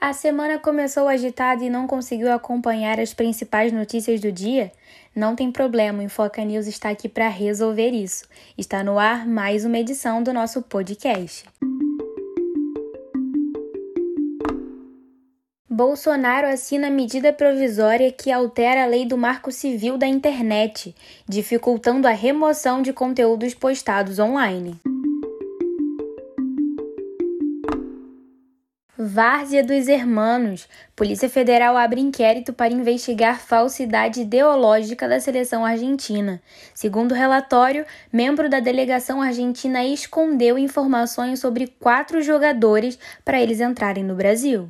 A semana começou agitada e não conseguiu acompanhar as principais notícias do dia? Não tem problema, o Infoca News está aqui para resolver isso. Está no ar mais uma edição do nosso podcast. Bolsonaro assina medida provisória que altera a lei do Marco Civil da Internet, dificultando a remoção de conteúdos postados online. Várzea dos Hermanos. Polícia Federal abre inquérito para investigar falsidade ideológica da seleção argentina. Segundo o relatório, membro da delegação argentina escondeu informações sobre quatro jogadores para eles entrarem no Brasil.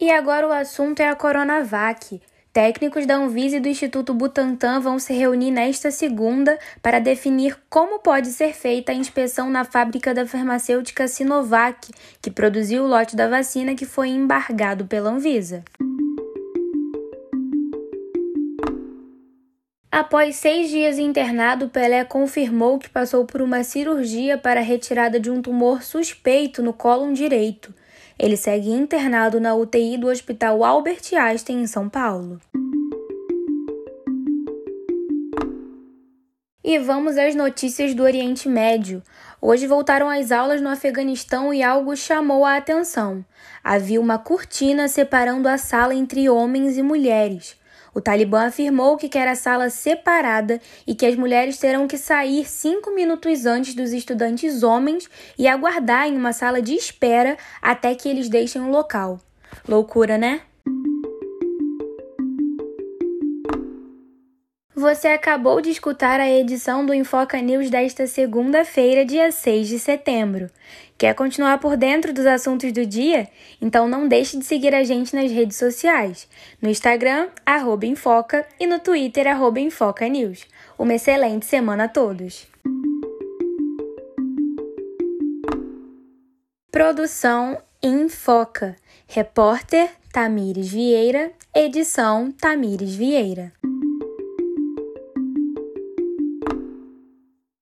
E agora o assunto é a Coronavac. Técnicos da Anvisa e do Instituto Butantan vão se reunir nesta segunda para definir como pode ser feita a inspeção na fábrica da farmacêutica Sinovac, que produziu o lote da vacina que foi embargado pela Anvisa. Após seis dias internado, Pelé confirmou que passou por uma cirurgia para a retirada de um tumor suspeito no cólon direito. Ele segue internado na UTI do Hospital Albert Einstein, em São Paulo. E vamos às notícias do Oriente Médio. Hoje voltaram as aulas no Afeganistão e algo chamou a atenção. Havia uma cortina separando a sala entre homens e mulheres. O Talibã afirmou que quer a sala separada e que as mulheres terão que sair cinco minutos antes dos estudantes homens e aguardar em uma sala de espera até que eles deixem o local. Loucura, né? Você acabou de escutar a edição do Infoca News desta segunda-feira, dia 6 de setembro. Quer continuar por dentro dos assuntos do dia? Então não deixe de seguir a gente nas redes sociais. No Instagram, arroba Infoca e no Twitter, arroba Infoca News. Uma excelente semana a todos! Produção Infoca. Repórter Tamires Vieira. Edição Tamires Vieira.